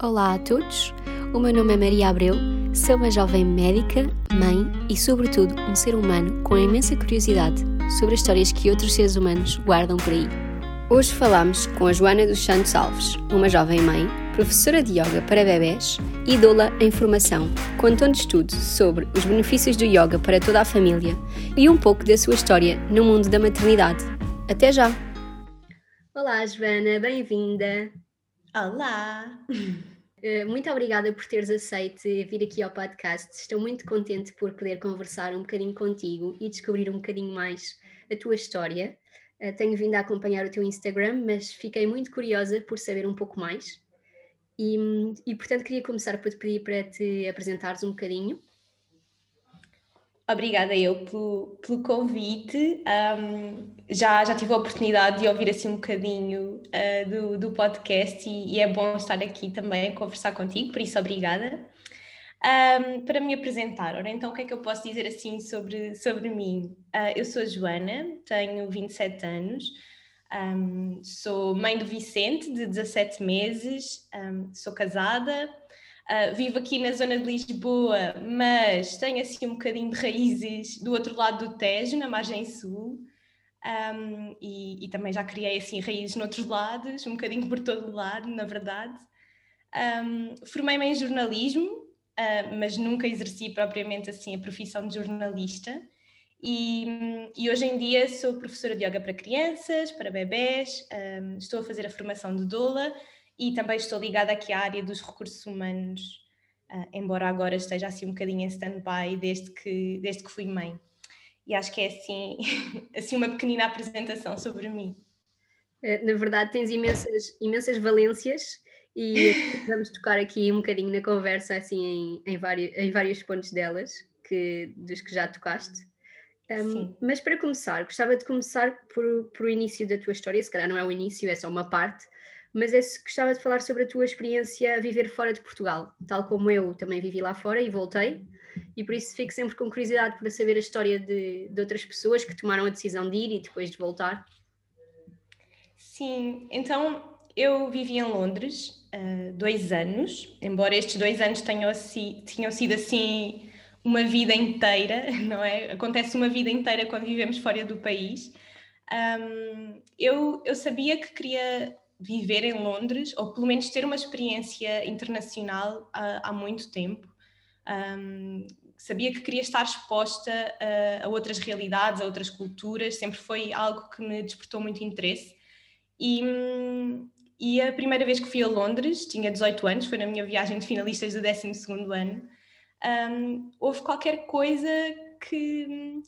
Olá a todos, o meu nome é Maria Abreu, sou uma jovem médica, mãe e, sobretudo, um ser humano com imensa curiosidade sobre as histórias que outros seres humanos guardam por aí. Hoje falamos com a Joana dos Santos Alves, uma jovem mãe, professora de yoga para bebés e doula em formação, contando-nos tudo sobre os benefícios do yoga para toda a família e um pouco da sua história no mundo da maternidade. Até já! Olá, Joana, bem-vinda! Olá! Eh, muito obrigada por teres aceito vir aqui ao podcast. Estou muito contente por poder conversar um bocadinho contigo e descobrir um bocadinho mais a tua história. Eh, tenho vindo a acompanhar o teu Instagram, mas fiquei muito curiosa por saber um pouco mais. E, e portanto, queria começar por te pedir para te apresentares um bocadinho. Obrigada eu pelo, pelo convite. Um, já, já tive a oportunidade de ouvir assim um bocadinho uh, do, do podcast e, e, é bom estar aqui também a conversar contigo, por isso obrigada. Um, para me apresentar, ora, então o que é que eu posso dizer assim sobre, sobre mim? Uh, eu sou a Joana, tenho 27 anos, um, sou mãe do Vicente, de 17 meses, sou casada, Uh, vivo aqui na zona de Lisboa, mas tenho assim um bocadinho de raízes do outro lado do Tejo, na margem sul, um, e, e, também já criei assim raízes noutros lados, um bocadinho por todo o lado, na verdade. Um, Formei-me em jornalismo, uh, mas nunca exerci propriamente assim a profissão de jornalista. E, e, hoje em dia sou professora de yoga para crianças, para bebés, um, estou a fazer a formação de doula e também estou ligada aqui à área dos recursos humanos, uh, embora agora esteja assim um bocadinho em stand-by desde que, desde que fui mãe. E acho que é assim, assim uma pequenina apresentação sobre mim. Eh, na verdade, tens imensas, imensas valências e vamos tocar aqui um bocadinho na conversa, assim, em, em, vários, em vários pontos delas, que, dos que já tocaste. Um, mas para começar, gostava de começar por, por o início da tua história, se calhar não é o início, é só uma parte, mas é, gostava de falar sobre a tua experiência a viver fora de Portugal, tal como eu também vivi lá fora e voltei, e por isso fico sempre com curiosidade para saber a história de, de outras pessoas que tomaram a decisão de ir e depois de voltar. Sim, então eu vivi em Londres uh, dois anos, embora estes dois anos tenham, tinham sido assim uma vida inteira, não é? Acontece uma vida inteira quando vivemos fora do país. Um, eu, eu sabia que queria viver em Londres, ou pelo menos ter uma experiência internacional há, há muito tempo. Um, sabia que queria estar exposta a, a, outras realidades, a outras culturas, sempre foi algo que me despertou muito interesse. E, e a primeira vez que fui a Londres, tinha 18 anos, foi na minha viagem de finalistas do 12 ano, um, houve qualquer coisa que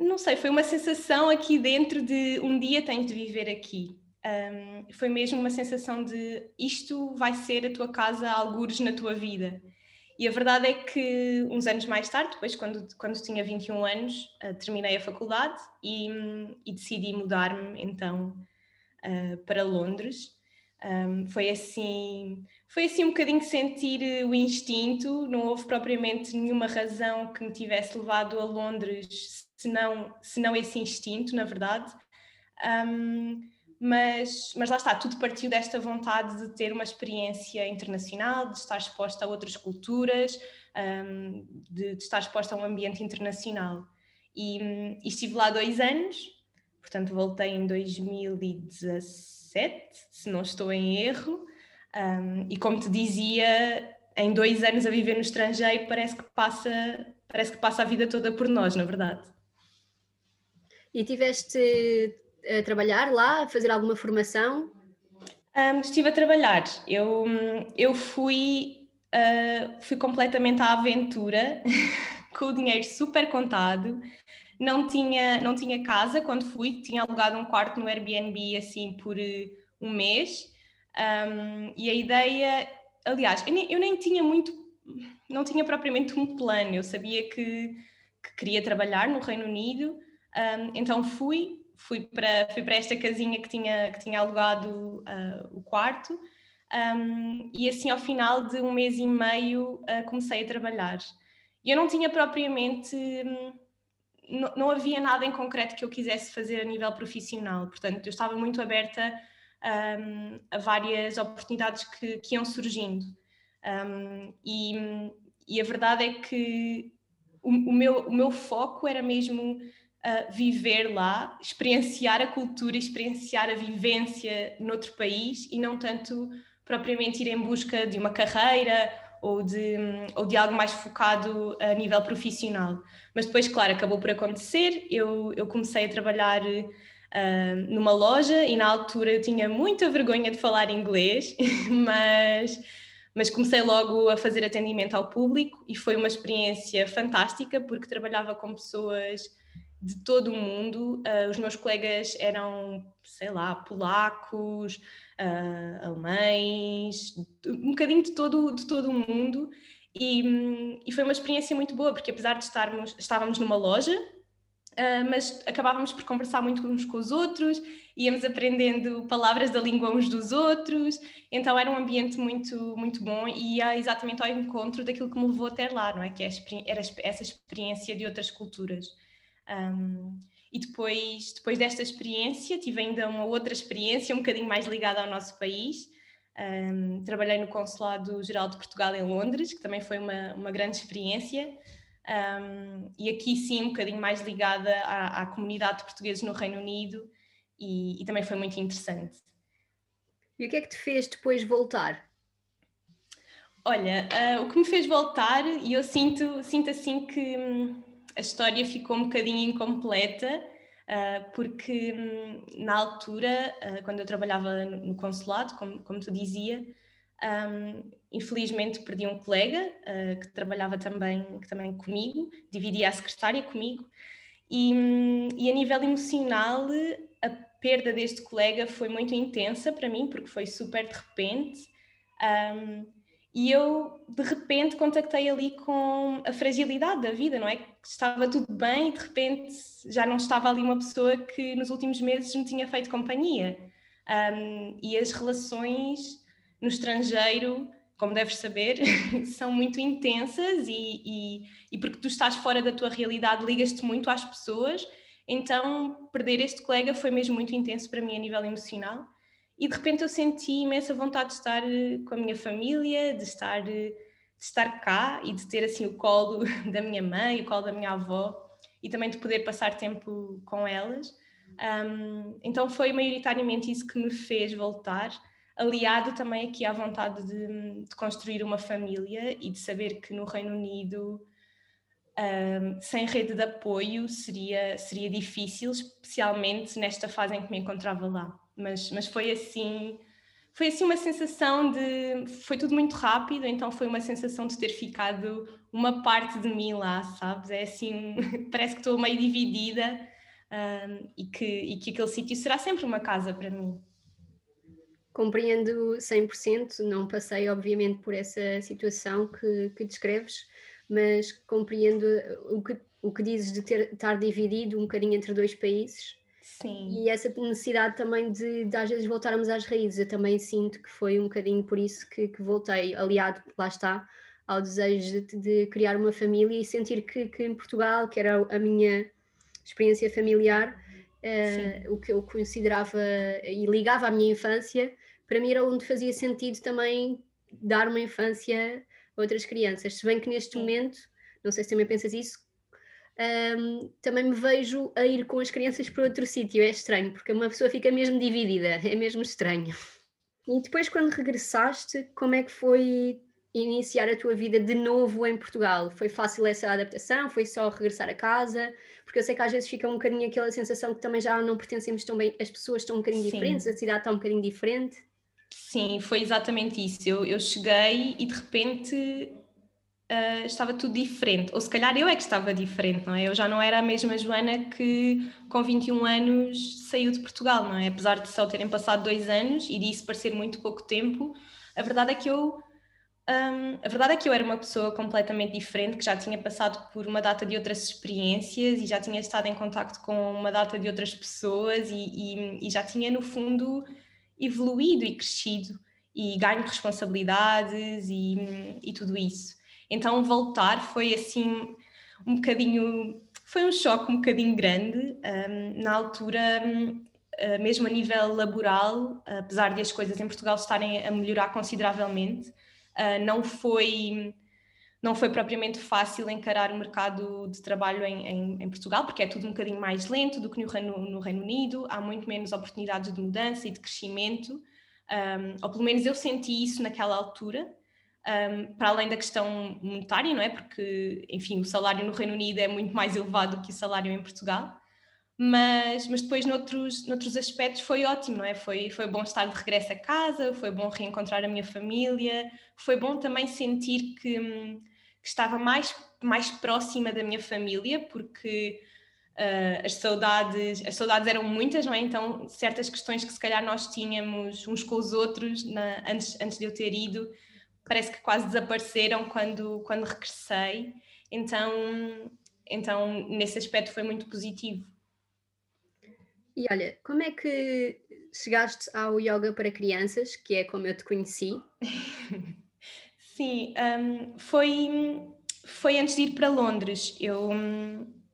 não sei, foi uma sensação aqui dentro de um dia tens de viver aqui um, foi mesmo uma sensação de isto vai ser a tua casa, algures na tua vida. E a verdade é que uns anos mais tarde, depois quando, quando tinha 21 anos, uh, terminei a faculdade e, e decidi mudar-me então uh, para Londres. Um, foi assim foi assim um bocadinho sentir o instinto, não houve propriamente nenhuma razão que me tivesse levado a Londres, senão, senão esse instinto, na verdade. Um, mas, mas lá está, tudo partiu desta vontade de ter uma experiência internacional, de estar exposta a outras culturas, um, de, de, estar exposta a um ambiente internacional. E, e, estive lá dois anos, portanto voltei em 2017, se não estou em erro, um, e como te dizia, em dois anos a viver no estrangeiro parece que passa, parece que passa a vida toda por nós, na verdade. E tiveste a trabalhar lá, a fazer alguma formação? Um, estive a trabalhar. Eu, eu fui, uh, fui completamente à aventura, com o dinheiro super contado. Não tinha, não tinha casa quando fui, tinha alugado um quarto no Airbnb assim por uh, um mês. Um, e a ideia, aliás, eu nem, eu nem, tinha muito, não tinha propriamente um plano. Eu sabia que, que queria trabalhar no Reino Unido, um, então fui, fui para, fui para esta casinha que tinha, que tinha alugado uh, o quarto um, e assim ao final de um mês e meio uh, comecei a trabalhar. E eu não tinha propriamente, um, não, não havia nada em concreto que eu quisesse fazer a nível profissional, portanto eu estava muito aberta um, a várias oportunidades que, que iam surgindo. Um, e, e, a verdade é que o, o, meu, o meu foco era mesmo uh, viver lá, experienciar a cultura, experienciar a vivência noutro país e não tanto propriamente ir em busca de uma carreira ou de, ou de algo mais focado a nível profissional. Mas depois, claro, acabou por acontecer. Eu, eu comecei a trabalhar uh, numa loja e na altura eu tinha muita vergonha de falar inglês, mas, mas comecei logo a fazer atendimento ao público e foi uma experiência fantástica porque trabalhava com pessoas de todo o mundo. Uh, os meus colegas eram, sei lá, polacos, uh, alemães, um bocadinho de todo, de todo o mundo. E, e, foi uma experiência muito boa, porque apesar de estarmos, estávamos numa loja, uh, mas acabávamos por conversar muito uns com os outros, íamos aprendendo palavras da língua uns dos outros, então era um ambiente muito, muito bom e ia exatamente ao encontro daquilo que me levou até lá, não é? Que é era essa experiência de outras culturas. Um, e depois, depois desta experiência, tive ainda uma outra experiência, um bocadinho mais ligada ao nosso país. Um, trabalhei no Consulado Geral de Portugal em Londres, que também foi uma, uma grande experiência. Um, e aqui sim, um bocadinho mais ligada à, à comunidade de portugueses no Reino Unido, e, e, também foi muito interessante. E o que é que te fez depois voltar? Olha, uh, o que me fez voltar, e eu sinto, sinto assim que. A história ficou um bocadinho incompleta, uh, porque um, na altura, uh, quando eu trabalhava no consulado, como, como tu dizia, um, infelizmente perdi um colega uh, que trabalhava também, que também comigo, dividia a secretária comigo, e, um, e a nível emocional a perda deste colega foi muito intensa para mim, porque foi super de repente. Um, e eu, de repente, contactei ali com a fragilidade da vida, não é? Estava tudo bem e, de repente, já não estava ali uma pessoa que nos últimos meses me tinha feito companhia. Um, e as relações no estrangeiro, como deves saber, são muito intensas e, e, e porque tu estás fora da tua realidade, ligas-te muito às pessoas. Então, perder este colega foi mesmo muito intenso para mim a nível emocional e de repente eu senti imensa vontade de estar eh, com a minha família, de estar, eh, de estar cá e de ter assim o colo da minha mãe, o colo da minha avó e também de poder passar tempo com elas. Um, então foi maioritariamente isso que me fez voltar, aliado também aqui à vontade de, de construir uma família e de saber que no Reino Unido um, sem rede de apoio seria, seria difícil, especialmente nesta fase em que me encontrava lá mas, mas foi assim foi assim uma sensação de foi tudo muito rápido então foi uma sensação de ter ficado uma parte de mim lá sabes? É assim parece que estou meio dividida um, e que e que aquele sítio será sempre uma casa para mim. Compreendo 100% não passei obviamente por essa situação que, que descreves mas compreendo o que o que dizes de ter estar dividido um bocadinho entre dois países Sim. E essa necessidade também de, de, às vezes voltarmos às raízes, eu também sinto que foi um bocadinho por isso que, que voltei, aliado, lá está, ao desejo de, de criar uma família e sentir que, que, em Portugal, que era a minha experiência familiar, uh, o que eu considerava e ligava à minha infância, para mim era onde fazia sentido também dar uma infância a outras crianças. Se bem que neste Sim. momento, não sei se também pensas isso, um, também me vejo a ir com as crianças para outro sítio. É estranho, porque uma pessoa fica mesmo dividida, é mesmo estranho. E depois, quando regressaste, como é que foi iniciar a tua vida de novo em Portugal? Foi fácil essa adaptação? Foi só regressar a casa? Porque eu sei que às vezes fica um bocadinho aquela sensação que também já não pertencemos tão bem, as pessoas estão um bocadinho Sim. diferentes, a cidade está um bocadinho diferente. Sim, foi exatamente isso. Eu, eu cheguei e de repente uh, estava tudo diferente. Ou se calhar eu é que estava diferente, não é? Eu já não era a mesma Joana que com 21 anos saiu de Portugal, não é? Apesar de só terem passado dois anos e disso parecer muito pouco tempo, a verdade é que eu. Um, a verdade é que eu era uma pessoa completamente diferente, que já tinha passado por uma data de outras experiências e já tinha estado em contato com uma data de outras pessoas e, e, e já tinha, no fundo, evoluído e crescido e ganho responsabilidades e, e tudo isso. Então voltar foi assim um bocadinho, foi um choque um bocadinho grande. Um, na altura uh, mesmo a nível laboral, apesar de as coisas em Portugal estarem a melhorar consideravelmente, uh, não foi não foi propriamente fácil encarar o mercado de trabalho em, em, em, Portugal, porque é tudo um bocadinho mais lento do que no Reino, no Reino Unido, há muito menos oportunidades de mudança e de crescimento, um, ou pelo menos eu senti isso naquela altura, um, para além da questão monetária, não é? Porque, enfim, o salário no Reino Unido é muito mais elevado que o salário em Portugal. Mas, mas depois, noutros, noutros aspectos, foi ótimo, não é? Foi, foi bom estar de regresso a casa, foi bom reencontrar a minha família, foi bom também sentir que, que estava mais, mais próxima da minha família, porque uh, as, saudades, as saudades eram muitas, não é? Então, certas questões que se calhar nós tínhamos uns com os outros na, antes, antes de eu ter ido, parece que quase desapareceram quando, quando regressei. Então, então, nesse aspecto foi muito positivo. E olha, como é que chegaste ao yoga para crianças, que é como eu te conheci? Sim, um, foi, foi antes de ir para Londres. Eu,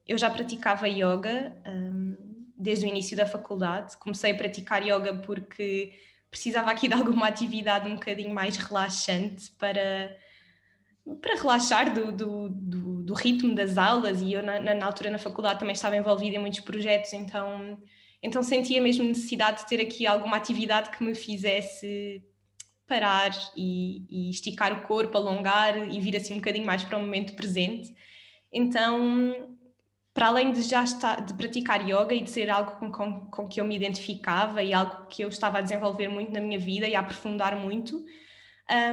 eu já praticava yoga um, desde o início da faculdade. Comecei a praticar yoga porque precisava aqui de alguma atividade um bocadinho mais relaxante para, para relaxar do, do, do, do ritmo das aulas e eu na, na, altura na faculdade também estava envolvida em muitos projetos, então, então sentia mesmo necessidade de ter aqui alguma atividade que me fizesse parar e, e esticar o corpo, alongar e vir assim um bocadinho mais para o momento presente. Então para além de já estar, de praticar yoga e de ser algo com, com, com, que eu me identificava e algo que eu estava a desenvolver muito na minha vida e a aprofundar muito,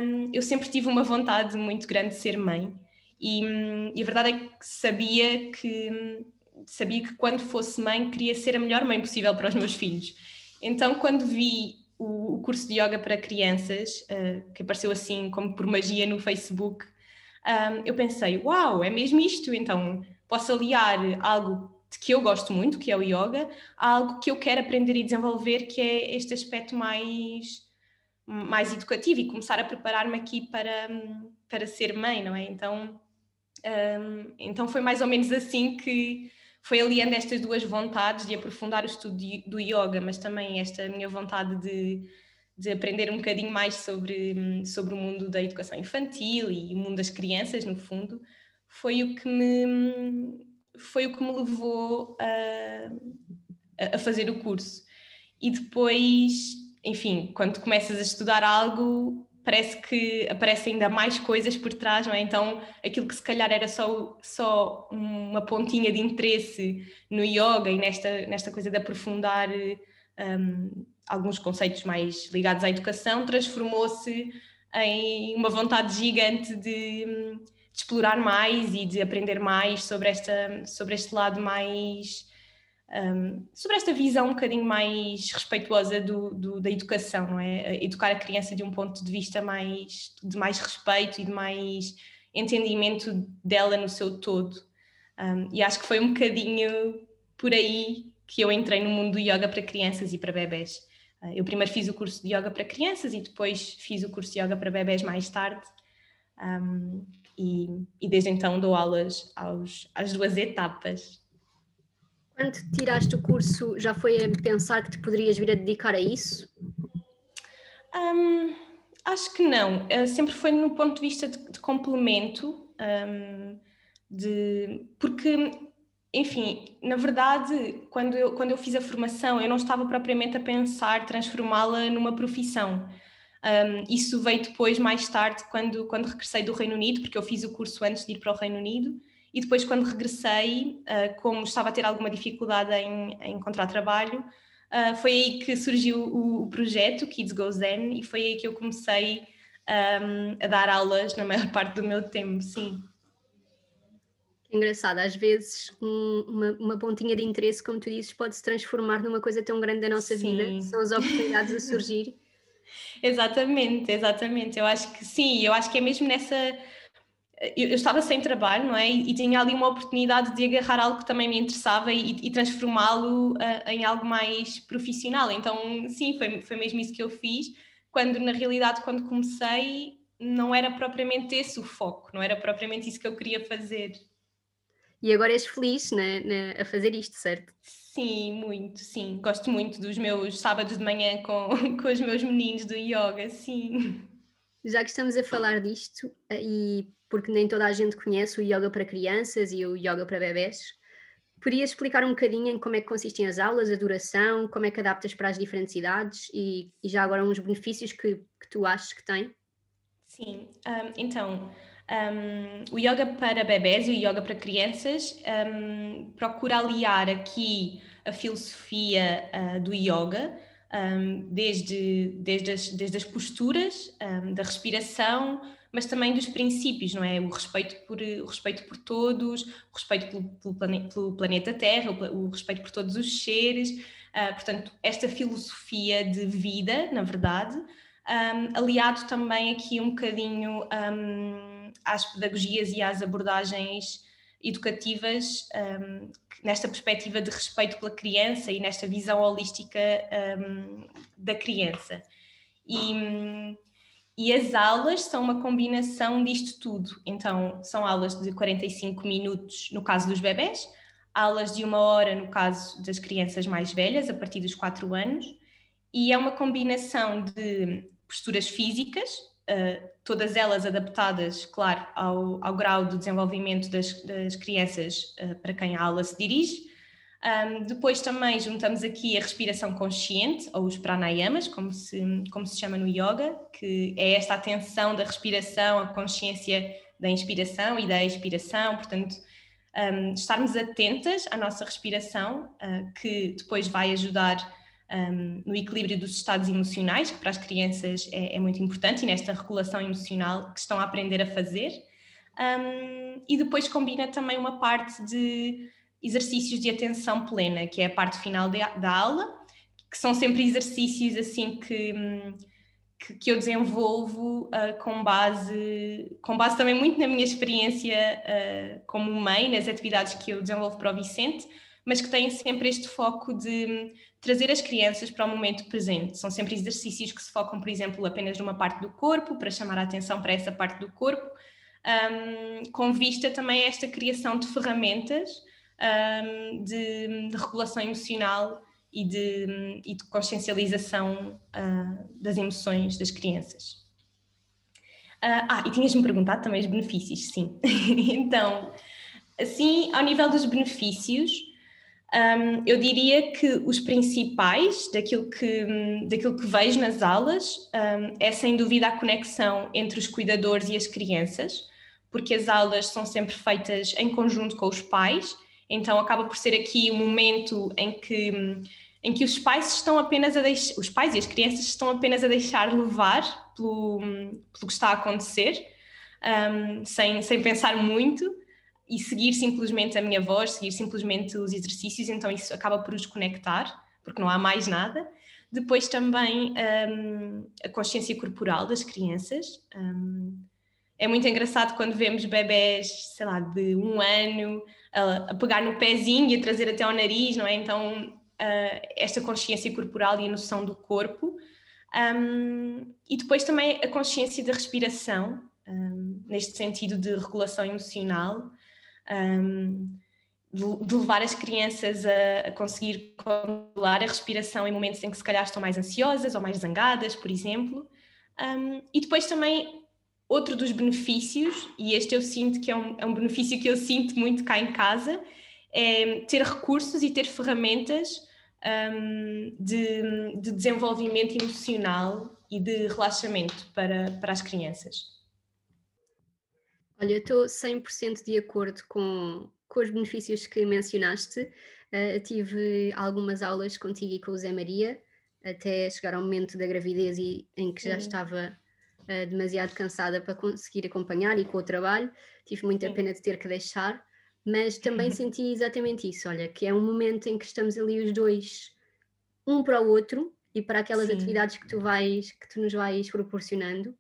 um, eu sempre tive uma vontade muito grande de ser mãe. E, e, a verdade é que sabia que sabia que quando fosse mãe queria ser a melhor mãe possível para os meus filhos. Então, quando vi o, o curso de yoga para crianças, uh, que apareceu assim como por magia no Facebook, um, eu pensei, uau, é mesmo isto? Então posso aliar algo que eu gosto muito, que é o yoga, a algo que eu quero aprender e desenvolver, que é este aspecto mais, mais educativo e começar a preparar-me aqui para, para ser mãe, não é? Então, um, então foi mais ou menos assim que foi aliando estas duas vontades de aprofundar o estudo do yoga, mas também esta minha vontade de, de aprender um bocadinho mais sobre, sobre o mundo da educação infantil e o mundo das crianças, no fundo, foi o que me foi o que me levou a, a fazer o curso. E depois, enfim, quando começas a estudar algo, parece que aparecem ainda mais coisas por trás, não é? Então, aquilo que se calhar era só, só uma pontinha de interesse no yoga e nesta, nesta coisa de aprofundar um, alguns conceitos mais ligados à educação, transformou-se em uma vontade gigante de de explorar mais e de aprender mais sobre, esta, sobre este lado mais. Um, sobre esta visão um bocadinho mais respeituosa do, do, da educação, não é? Educar a criança de um ponto de vista mais de mais respeito e de mais entendimento dela no seu todo. Um, e acho que foi um bocadinho por aí que eu entrei no mundo do yoga para crianças e para bebés. Uh, eu primeiro fiz o curso de yoga para crianças e depois fiz o curso de yoga para bebés mais tarde. Um, e, e desde então dou aulas aos, às duas etapas. Quando tiraste o curso, já foi a pensar que te poderias vir a dedicar a isso? Um, acho que não. Uh, sempre foi no ponto de vista de, de complemento, um, de, porque, enfim, na verdade, quando eu, quando eu fiz a formação, eu não estava propriamente a pensar transformá-la numa profissão. Um, isso veio depois, mais tarde, quando, quando regressei do Reino Unido, porque eu fiz o curso antes de ir para o Reino Unido, e depois, quando regressei, uh, como estava a ter alguma dificuldade em, em encontrar trabalho, uh, foi aí que surgiu o, o, projeto Kids Go Zen, e foi aí que eu comecei um, a dar aulas na maior parte do meu tempo, sim. Engraçado, às vezes um, uma, uma, pontinha de interesse, como tu dizes, pode se transformar numa coisa tão grande da nossa sim. vida, são as oportunidades a surgir Exatamente, exatamente. Eu acho que sim, eu acho que é mesmo nessa. Eu, eu estava sem trabalho, não é? E, e, tinha ali uma oportunidade de agarrar algo que também me interessava e, e transformá-lo uh, em algo mais profissional. Então, sim, foi, foi mesmo isso que eu fiz. Quando, na realidade, quando comecei, não era propriamente esse o foco, não era propriamente isso que eu queria fazer. E agora és feliz né, né, a fazer isto, certo? Sim, muito, sim. Gosto muito dos meus sábados de manhã com, com os meus meninos do yoga, sim. Já que estamos a falar disto, eh, e porque nem toda a gente conhece o yoga para crianças e o yoga para bebés, Podias explicar um bocadinho em como é que consistem as aulas, a duração, como é que adaptas para as diferentes idades e, e já agora uns benefícios que, que tu achas que tem? Sim, um, então um, o yoga para bebés e o yoga para crianças um, procura aliar aqui a filosofia uh, do yoga, desde, desde, as, desde as posturas, da respiração, mas também dos princípios, não é? O respeito por, o respeito por todos, o respeito pelo, pelo, plane, pelo planeta Terra, o, o, respeito por todos os seres. Uh, portanto, esta filosofia de vida, na verdade, um, aliado também aqui um bocadinho um, às pedagogias e às abordagens educativas um, nesta perspectiva de respeito pela criança e nesta visão holística da criança. E, e as aulas são uma combinação disto tudo. Então, são aulas de 45 minutos no caso dos bebés, aulas de uma hora no caso das crianças mais velhas, a partir dos 4 anos, e é uma combinação de posturas físicas, uh, todas elas adaptadas, claro, ao, ao grau de desenvolvimento das, das crianças uh, para quem a aula se dirige, um, depois também juntamos aqui a respiração consciente, ou os pranayamas, como se, como se chama no yoga, que é esta atenção da respiração, a consciência da inspiração e da expiração, portanto, um, estarmos atentas à nossa respiração, uh, que depois vai ajudar um, no equilíbrio dos estados emocionais, que para as crianças é, é, muito importante, e nesta regulação emocional que estão a aprender a fazer. e depois combina também uma parte de exercícios de atenção plena, que é a parte final de, da aula, que são sempre exercícios assim que, que, que eu desenvolvo uh, com base com base também muito na minha experiência uh, como mãe, nas atividades que eu desenvolvo para o Vicente, mas que têm sempre este foco de trazer as crianças para o momento presente. São sempre exercícios que se focam, por exemplo, apenas numa parte do corpo, para chamar a atenção para essa parte do corpo, um, com vista também a esta criação de ferramentas um, de, de, regulação emocional e de, e de consciencialização uh, das emoções das crianças. Uh, ah, e tinhas-me perguntado também os benefícios, sim. então, assim, ao nível dos benefícios, um, eu diria que os principais daquilo que, daquilo que vejo nas aulas um, é sem dúvida a conexão entre os cuidadores e as crianças, porque as aulas são sempre feitas em conjunto com os pais então acaba por ser aqui um momento em que, em que os pais estão apenas a deixar, os pais e as crianças estão apenas a deixar levar pelo, pelo que está a acontecer, um, sem, sem pensar muito e seguir simplesmente a minha voz, seguir simplesmente os exercícios, então isso acaba por os conectar, porque não há mais nada. Depois também um, a consciência corporal das crianças. Um, é muito engraçado quando vemos bebés, sei lá, de um ano a, a pegar no pezinho e a trazer até ao nariz, não é? Então, uh, esta consciência corporal e a noção do corpo. Um, e depois também a consciência da respiração, um, neste sentido de regulação emocional, um, de, levar as crianças a, a, conseguir controlar a respiração em momentos em que se calhar estão mais ansiosas ou mais zangadas, por exemplo. e depois também Outro dos benefícios, e este eu sinto que é um, é um benefício que eu sinto muito cá em casa, é ter recursos e ter ferramentas um, de, de, desenvolvimento emocional e de relaxamento para, para as crianças. Olha, eu estou 100% de acordo com, com os benefícios que mencionaste. Uh, tive algumas aulas contigo e com o Zé Maria, até chegar ao momento da gravidez e, em que já estava uh, demasiado cansada para conseguir acompanhar e com o trabalho, tive muita pena de ter que deixar, mas também senti exatamente isso, olha, que é um momento em que estamos ali os dois, um para o outro e para aquelas Sim. atividades que tu vais, que tu nos vais proporcionando.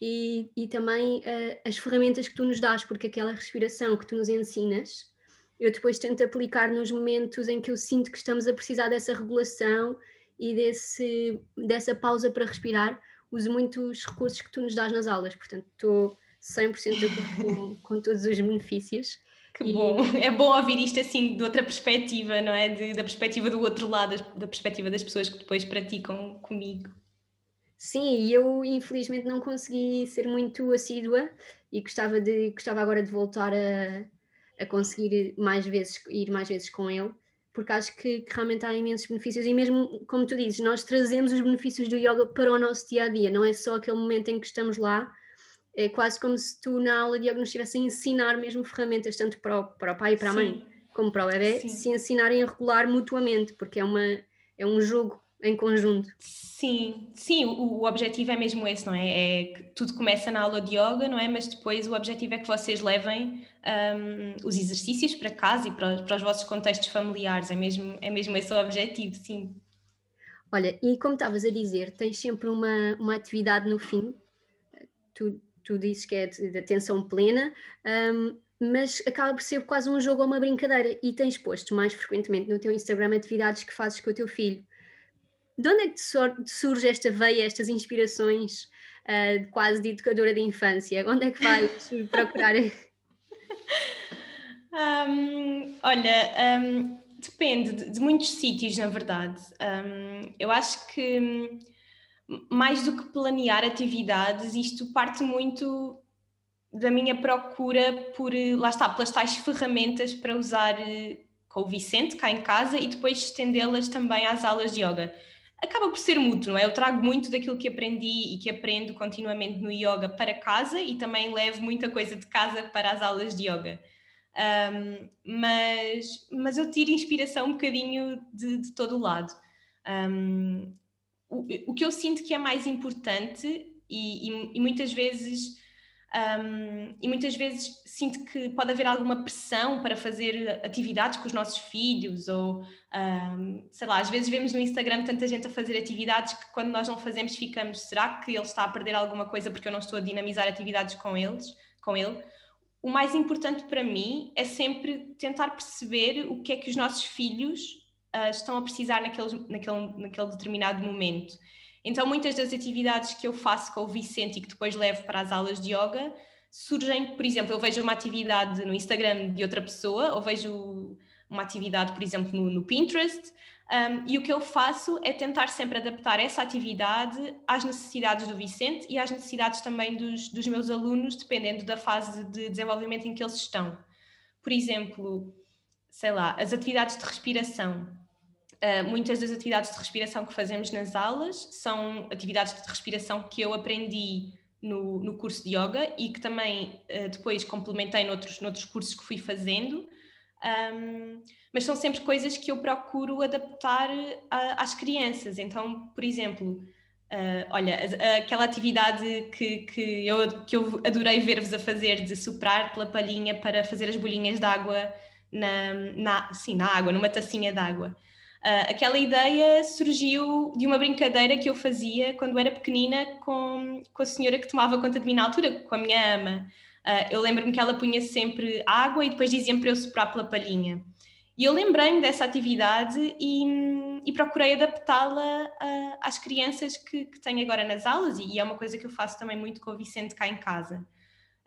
E, e também uh, as ferramentas que tu nos dás, porque aquela respiração que tu nos ensinas, eu depois tento aplicar nos momentos em que eu sinto que estamos a precisar dessa regulação e desse, dessa pausa para respirar, uso muitos recursos que tu nos dás nas aulas, portanto estou 100% de acordo com, com todos os benefícios. Que e... bom, é bom ouvir isto assim de outra perspectiva, não é? De, da perspectiva do outro lado, da perspectiva das pessoas que depois praticam comigo. Sim, e eu infelizmente não consegui ser muito assídua e gostava, de, gostava agora de voltar a, a conseguir mais vezes, ir mais vezes com ele, porque acho que, que, realmente há imensos benefícios. E mesmo, como tu dizes, nós trazemos os benefícios do yoga para o nosso dia a dia, não é só aquele momento em que estamos lá, é quase como se tu na aula de yoga nos estivesse a ensinar mesmo ferramentas, tanto para o, para o pai e para a mãe, como para o bebê, Sim. se ensinarem a regular mutuamente, porque é, uma, é um jogo em conjunto. Sim, sim, o, o, objetivo é mesmo esse, não é? é que tudo começa na aula de yoga, não é? Mas depois o objetivo é que vocês levem um, os exercícios para casa e para, para, os vossos contextos familiares, é mesmo, é mesmo esse o objetivo, sim. Olha, e como estavas a dizer, tens sempre uma, uma atividade no fim, tu, tu dizes que é de, de atenção plena, um, mas acaba por ser quase um jogo ou uma brincadeira e tens posto mais frequentemente no teu Instagram atividades que fazes com o teu filho de onde é que surge esta veia, estas inspirações uh, quase de educadora de infância? Onde é que vais procurar? um, olha, um, depende de, de, muitos sítios, na verdade. Um, eu acho que hum, mais do que planear atividades, isto parte muito da minha procura por, lá está, pelas tais ferramentas para usar eh, com o Vicente cá em casa e depois estendê-las também às aulas de yoga acaba por ser mútuo, não é? Eu trago muito daquilo que aprendi e que aprendo continuamente no yoga para casa e também levo muita coisa de casa para as aulas de yoga. Um, mas, mas eu tiro inspiração um bocadinho de, de todo o lado. Um, o, o que eu sinto que é mais importante e, e, e muitas vezes um, e muitas vezes sinto que pode haver alguma pressão para fazer atividades com os nossos filhos, ou um, sei lá, às vezes vemos no Instagram tanta gente a fazer atividades que quando nós não fazemos ficamos, será que ele está a perder alguma coisa porque eu não estou a dinamizar atividades com eles, com ele? O mais importante para mim é sempre tentar perceber o que é que os nossos filhos uh, estão a precisar naquele, naquele, naquele determinado momento então, muitas das atividades que eu faço com o Vicente e que depois levo para as aulas de yoga surgem, por exemplo, eu vejo uma atividade no Instagram de outra pessoa, ou vejo uma atividade, por exemplo, no, no Pinterest, um, e o que eu faço é tentar sempre adaptar essa atividade às necessidades do Vicente e às necessidades também dos, dos meus alunos, dependendo da fase de desenvolvimento em que eles estão. Por exemplo, sei lá, as atividades de respiração. Uh, muitas das atividades de respiração que fazemos nas aulas são atividades de respiração que eu aprendi no, no curso de yoga e que também uh, depois complementei noutros, noutros cursos que fui fazendo. Um, mas são sempre coisas que eu procuro adaptar a, às crianças. Então, por exemplo, uh, olha, aquela atividade que, que, eu, que eu adorei ver-vos a fazer de soprar pela palhinha para fazer as bolinhas de água na, na, sim, na água, numa tacinha de água. Uh, aquela ideia surgiu de uma brincadeira que eu fazia quando era pequenina com, com a senhora que tomava conta de mim na altura, com a minha ama. Uh, eu lembro-me que ela punha sempre água e depois dizia para eu soprar pela palhinha. E eu lembrei-me dessa atividade e, e procurei adaptá-la uh, às crianças que, que tenho agora nas aulas, e é uma coisa que eu faço também muito com o Vicente cá em casa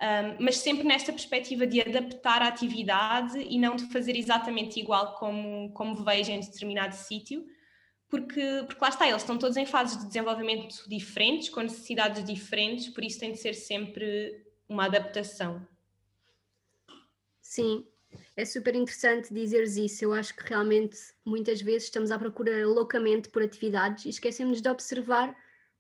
um, mas sempre nesta perspectiva de adaptar a atividade e não de fazer exatamente igual como, como vejo em determinado sítio, porque, porque lá está, eles estão todos em fases de desenvolvimento diferentes, com necessidades diferentes, por isso tem de ser sempre uma adaptação. Sim, é super interessante dizeres isso. Eu acho que realmente muitas vezes estamos à procura loucamente por atividades e esquecemos de observar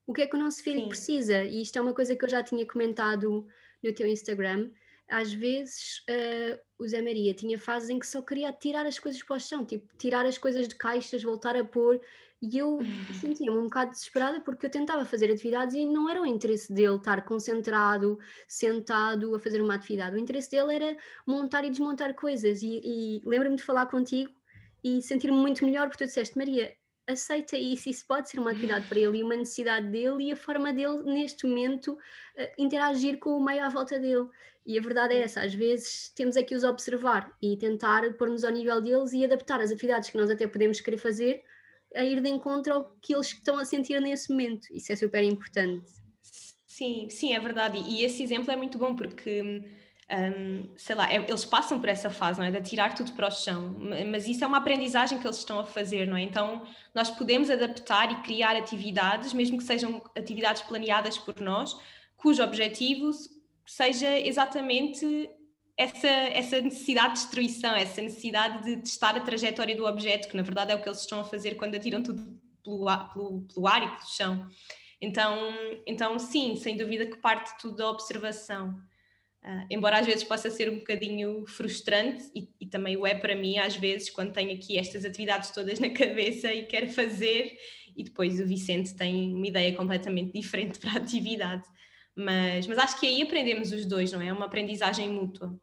o que é que o nosso filho Sim. precisa. E isto é uma coisa que eu já tinha comentado no teu Instagram, às vezes uh, o Zé Maria tinha fases em que só queria tirar as coisas para o chão, tipo, tirar as coisas de caixas, voltar a pôr, e eu sentia-me um bocado desesperada porque eu tentava fazer atividades e não era o interesse dele estar concentrado, sentado a fazer uma atividade, o interesse dele era montar e desmontar coisas, e, e lembro-me de falar contigo e sentir-me muito melhor porque tu disseste, Maria, aceita isso, isso pode ser uma atividade para ele e uma necessidade dele e a forma dele, neste momento, uh, interagir com o meio à volta dele. E a verdade é essa, às vezes temos aqui os observar e tentar pôr-nos ao nível deles e adaptar as atividades que nós até podemos querer fazer a ir de encontro ao que eles estão a sentir nesse momento. Isso é super importante. Sim, sim, é verdade. E esse exemplo é muito bom porque um, sei lá, é, eles passam por essa fase, não é? De tirar tudo para o chão, mas isso é uma aprendizagem que eles estão a fazer, não é? Então, nós podemos adaptar e criar atividades, mesmo que sejam atividades planeadas por nós, cujo objetivo seja exatamente essa, essa necessidade de destruição, essa necessidade de testar a trajetória do objeto, que na verdade é o que eles estão a fazer quando atiram tudo pelo ar, pelo, pelo ar e pelo chão. Então, então, sim, sem dúvida que parte tudo da observação. Uh, embora às vezes possa ser um bocadinho frustrante, e, e, também o é para mim, às vezes, quando tenho aqui estas atividades todas na cabeça e quero fazer, e depois o Vicente tem uma ideia completamente diferente para a atividade. Mas, mas acho que aí aprendemos os dois, não é? É uma aprendizagem mútua.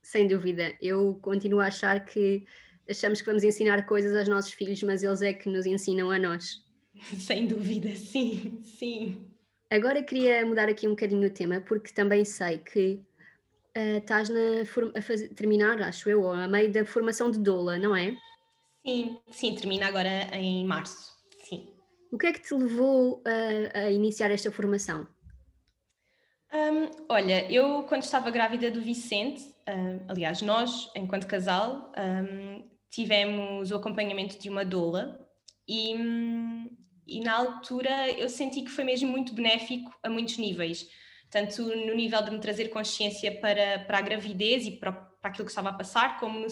Sem dúvida. Eu continuo a achar que achamos que vamos ensinar coisas aos nossos filhos, mas eles é que nos ensinam a nós. Sem dúvida, sim, sim. Agora queria mudar aqui um bocadinho o tema, porque também sei que uh, estás a fazer, terminar, acho eu, a meio da formação de doula, não é? Sim, sim, termina agora em março, sim. O que é que te levou a, a iniciar esta formação? Um, olha, eu quando estava grávida do Vicente, um, aliás, nós, enquanto casal, um, tivemos o acompanhamento de uma doula e, hum, e na altura eu senti que foi mesmo muito benéfico a muitos níveis, tanto no nível de me trazer consciência para, para a gravidez e para, para aquilo que estava a passar, como no,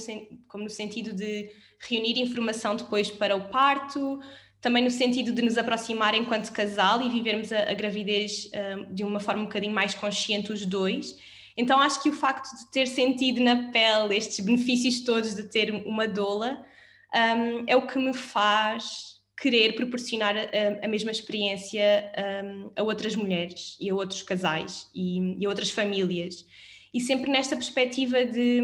como no sentido de reunir informação depois para o parto, também no sentido de nos aproximar enquanto casal e vivermos a, a gravidez uh, de uma forma um bocadinho mais consciente os dois. Então acho que o facto de ter sentido na pele estes benefícios todos de ter uma doula um, é o que me faz querer proporcionar a, a mesma experiência um, a outras mulheres e a outros casais e, e, a outras famílias. E sempre nesta perspectiva de,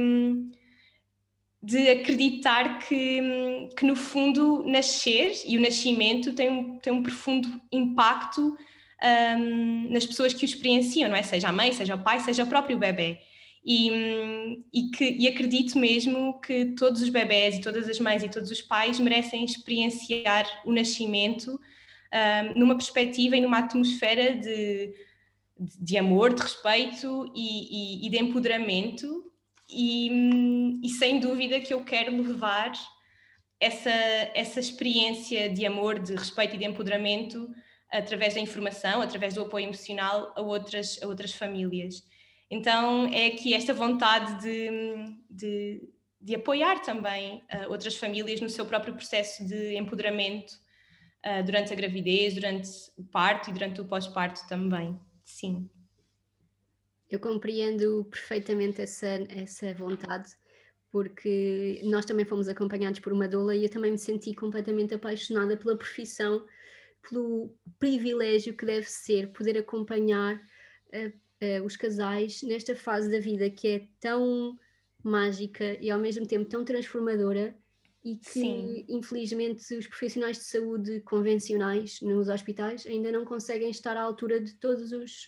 de acreditar que, que, no fundo, nascer e o nascimento tem um, tem um profundo impacto um, nas pessoas que o experienciam, não é? Seja a mãe, seja o pai, seja o próprio bebê. E, e, que, e acredito mesmo que todos os bebés e todas as mães e todos os pais merecem experienciar o nascimento um, numa perspectiva e numa atmosfera de, de amor, de respeito e, e, e de empoderamento. E, e, sem dúvida que eu quero levar essa, essa experiência de amor, de respeito e de empoderamento através da informação, através do apoio emocional a outras, a outras famílias. Então é aqui esta vontade de, de, de apoiar também uh, outras famílias no seu próprio processo de empoderamento uh, durante a gravidez, durante o parto e durante o pós-parto também. Sim. Eu compreendo perfeitamente essa, essa vontade, porque nós também fomos acompanhados por uma doula e eu também me senti completamente apaixonada pela profissão, pelo privilégio que deve ser poder acompanhar uh, uh, os casais nesta fase da vida que é tão mágica e ao mesmo tempo tão transformadora e que Sim. infelizmente os profissionais de saúde convencionais nos hospitais ainda não conseguem estar à altura de todos os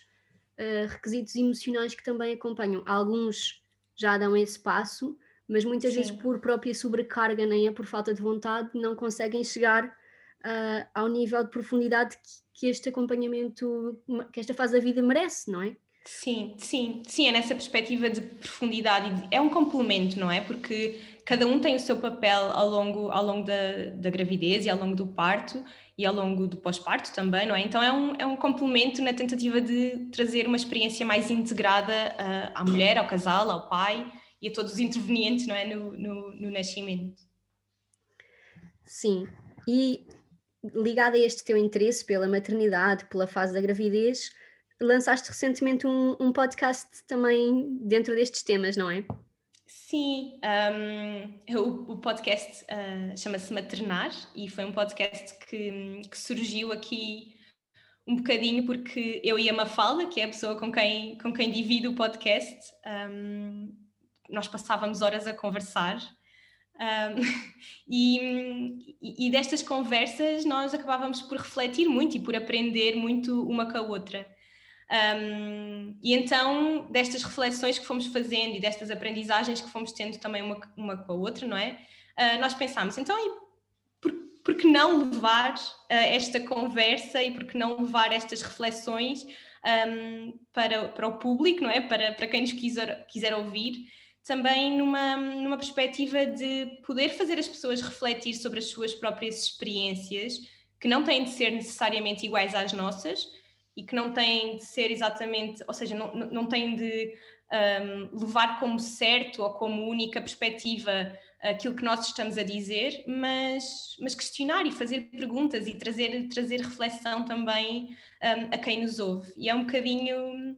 uh, requisitos emocionais que também acompanham. Alguns já dão esse passo, mas muitas Sim. vezes por própria sobrecarga, nem é por falta de vontade, não conseguem chegar uh, ao nível de profundidade que, que este acompanhamento, que esta fase da vida merece, não é? Sim, sim, sim, é nessa perspectiva de profundidade, é um complemento, não é? Porque cada um tem o seu papel ao longo, ao longo da, da gravidez e ao longo do parto e ao longo do pós-parto também, não é? Então é um, é um complemento na tentativa de trazer uma experiência mais integrada uh, à mulher, ao casal, ao pai e a todos os intervenientes, não é? No, no, no nascimento. Sim, e ligado a este teu interesse pela maternidade, pela fase da gravidez, lançaste recentemente um, um podcast também dentro destes temas, não é? Sim, um, o, o, podcast uh, chama-se Maternar e foi um podcast que, que, surgiu aqui um bocadinho porque eu e a Mafalda, que é a pessoa com quem, com quem divido o podcast, um, nós passávamos horas a conversar um, e, e destas conversas nós acabávamos por refletir muito e por aprender muito uma com a outra. Um, e então, destas reflexões que fomos fazendo e destas aprendizagens que fomos tendo também uma, uma com a outra, não é? Uh, nós pensámos, então, e por, por que não levar uh, esta conversa e por que não levar estas reflexões um, para, para o público, não é? Para, para quem nos quiser, quiser ouvir, também numa, numa perspectiva de poder fazer as pessoas refletir sobre as suas próprias experiências, que não têm de ser necessariamente iguais às nossas e que não têm de ser exatamente, ou seja, não, não têm de um, levar como certo ou como única perspectiva aquilo que nós estamos a dizer, mas, mas questionar e fazer perguntas e trazer, trazer reflexão também um, a quem nos ouve. E é um bocadinho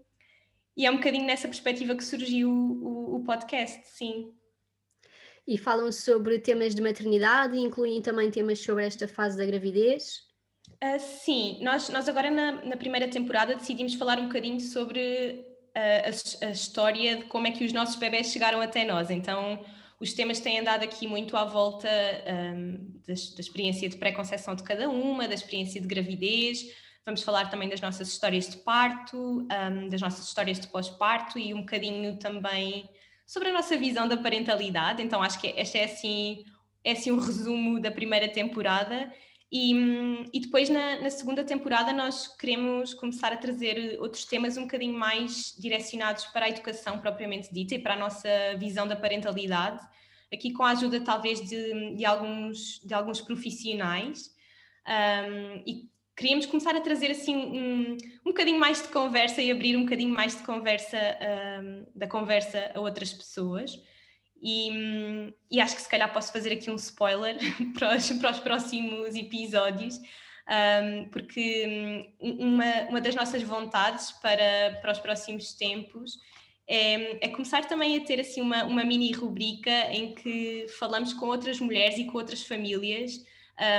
e é um bocadinho nessa perspectiva que surgiu o, o podcast, sim. E falam sobre temas de maternidade, incluem também temas sobre esta fase da gravidez? Uh, sim, nós, nós agora na, na, primeira temporada decidimos falar um bocadinho sobre uh, a, a, história de como é que os nossos bebés chegaram até nós. Então, os temas têm andado aqui muito à volta um, da, da experiência de pré-conceição de cada uma, da experiência de gravidez, Vamos falar também das nossas histórias de parto, um, das nossas histórias de pós-parto e um bocadinho também sobre a nossa visão da parentalidade. Então acho que este é assim, é assim um resumo da primeira temporada. E, e depois na, na, segunda temporada nós queremos começar a trazer outros temas um bocadinho mais direcionados para a educação propriamente dita e para a nossa visão da parentalidade, aqui com a ajuda talvez de, de alguns, de alguns profissionais. Um, e queríamos começar a trazer assim um, um bocadinho mais de conversa e abrir um bocadinho mais de conversa um, da conversa a outras pessoas. E, e, acho que se calhar posso fazer aqui um spoiler para os, para os próximos episódios, um, porque uma, uma das nossas vontades para, para os próximos tempos é, é, começar também a ter assim uma, uma mini rubrica em que falamos com outras mulheres e com outras famílias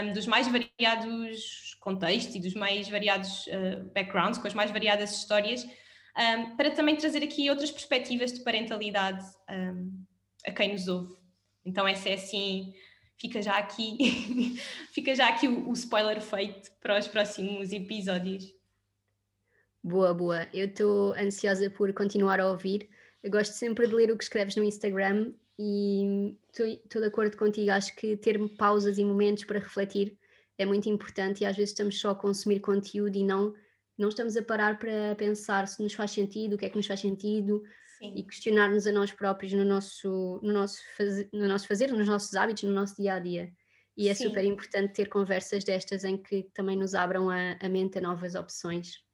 um, dos mais variados contextos e dos mais variados uh, backgrounds, com as mais variadas histórias, um, para também trazer aqui outras perspectivas de parentalidade um, a quem nos ouve. Então essa é assim, fica já aqui, fica já aqui o, o spoiler feito para os próximos episódios. Boa, boa. Eu estou ansiosa por continuar a ouvir. Eu gosto sempre de ler o que escreves no Instagram e estou de acordo contigo. Acho que ter pausas e momentos para refletir é muito importante e às vezes estamos só a consumir conteúdo e não, não estamos a parar para pensar se nos faz sentido, o que é que nos faz sentido Sim. e questionar-nos a nós próprios no nosso, no, nosso faz, no nosso fazer, nos nossos hábitos, no nosso dia a dia. E é Sim. super importante ter conversas destas em que também nos abram a, a mente a novas opções.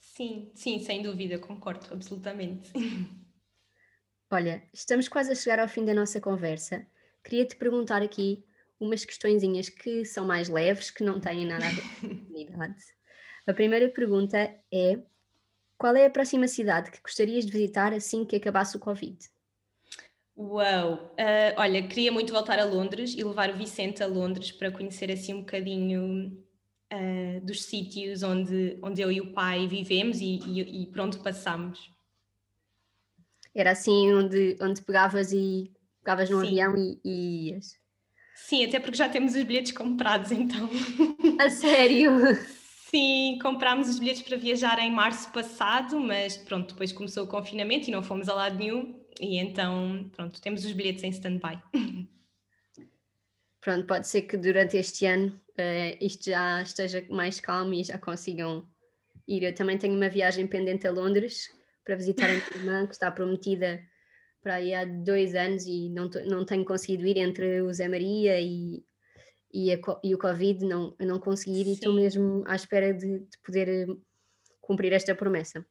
Sim, sim, sem dúvida, concordo absolutamente. Olha, estamos quase a chegar ao fim da nossa conversa. Queria te perguntar aqui umas questõezinhas que são mais leves, que não têm nada a ver com a comunidade. A primeira pergunta é: qual é a próxima cidade que gostarias de visitar assim que acabasse o Covid? Uau! Uh, olha, queria muito voltar a Londres e levar o Vicente a Londres para conhecer assim um bocadinho uh, dos sítios onde, onde eu e o pai vivemos e, e, e por onde passamos. Era assim onde, onde pegavas e pegavas num Sim. avião e, e ias. Sim, até porque já temos os bilhetes comprados, então. A sério? Sim, comprámos os bilhetes para viajar em março passado, mas pronto, depois começou o confinamento e não fomos a lado nenhum, e então, pronto, temos os bilhetes em stand-by. Pronto, pode ser que durante este ano uh, isto já esteja mais calmo e já consigam ir. Eu também tenho uma viagem pendente a Londres para visitar a minha irmã, que está prometida para aí há dois anos e não, não tenho conseguido ir entre o Zé Maria e, e, a, e o Covid, não, eu não consegui ir Sim. e estou mesmo à espera de, de poder eh, cumprir esta promessa.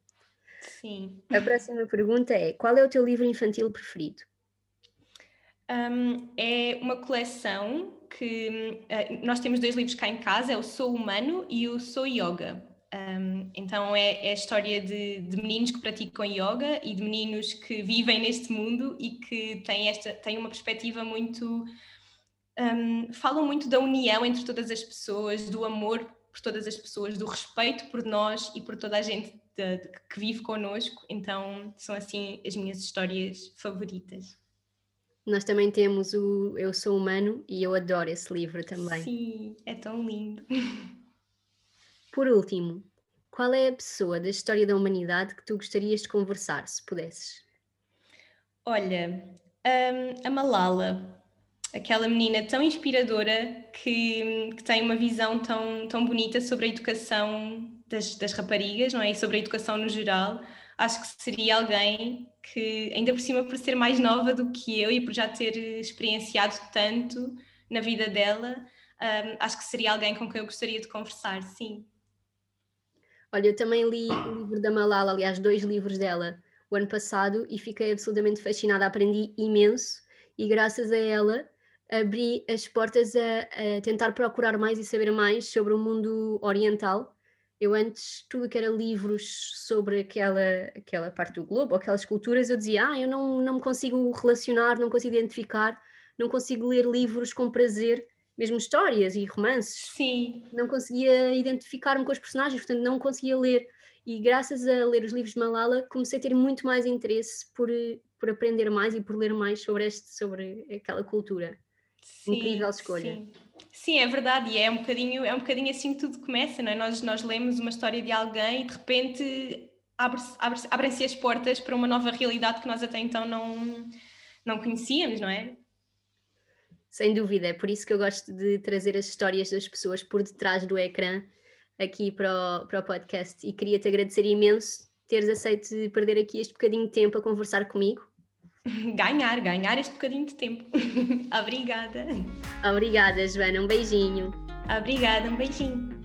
Sim. A próxima pergunta é: qual é o teu livro infantil preferido? Um, é uma coleção que uh, nós temos dois livros cá em casa, é o Sou Humano e o Sou Yoga. Um, então é, é, a história de, de, meninos que praticam yoga e de meninos que vivem neste mundo e que têm, esta, têm uma perspectiva muito. Um, falam muito da união entre todas as pessoas, do amor por todas as pessoas, do respeito por nós e por toda a gente de, de, que vive connosco. Então são assim as minhas histórias favoritas. Nós também temos o Eu Sou Humano e eu adoro esse livro também. Sim, é tão lindo. Por último, qual é a pessoa da história da humanidade que tu gostarias de conversar, se pudesses? Olha, um, a Malala, aquela menina tão inspiradora que, que, tem uma visão tão, tão bonita sobre a educação das, das raparigas, não é? E sobre a educação no geral, acho que seria alguém que, ainda por cima, por ser mais nova do que eu e por já ter experienciado tanto na vida dela, um, acho que seria alguém com quem eu gostaria de conversar, sim. Olha, eu também li o livro da Malala, aliás, dois livros dela, o ano passado, e fiquei absolutamente fascinada, aprendi imenso, e graças a ela abri as portas a, a tentar procurar mais e saber mais sobre o mundo oriental, eu antes, tudo que era livros sobre aquela, aquela parte do globo, aquelas culturas, eu dizia, ah, eu não, não me consigo relacionar, não consigo identificar, não consigo ler livros com prazer, mesmo histórias e romances. Sim. Não conseguia identificar-me com os personagens, portanto não conseguia ler. E graças a ler os livros de Malala, comecei a ter muito mais interesse por, por aprender mais e por ler mais sobre, este, sobre aquela cultura. Sim, Incrível escolha. Sim. Sim, é verdade, e é um bocadinho, é um bocadinho assim que tudo começa, não é? Nós, nós lemos uma história de alguém e de repente abre-se, abre abrem-se as portas para uma nova realidade que nós até então não, não conhecíamos, não é? Sem dúvida, é por isso que eu gosto de trazer as histórias das pessoas por detrás do ecrã aqui para o, para o podcast e queria te agradecer imenso teres aceito perder aqui este bocadinho de tempo a conversar comigo ganhar, ganhar este bocadinho de tempo. Obrigada. Obrigada, Joana. Um beijinho. Obrigada, um beijinho.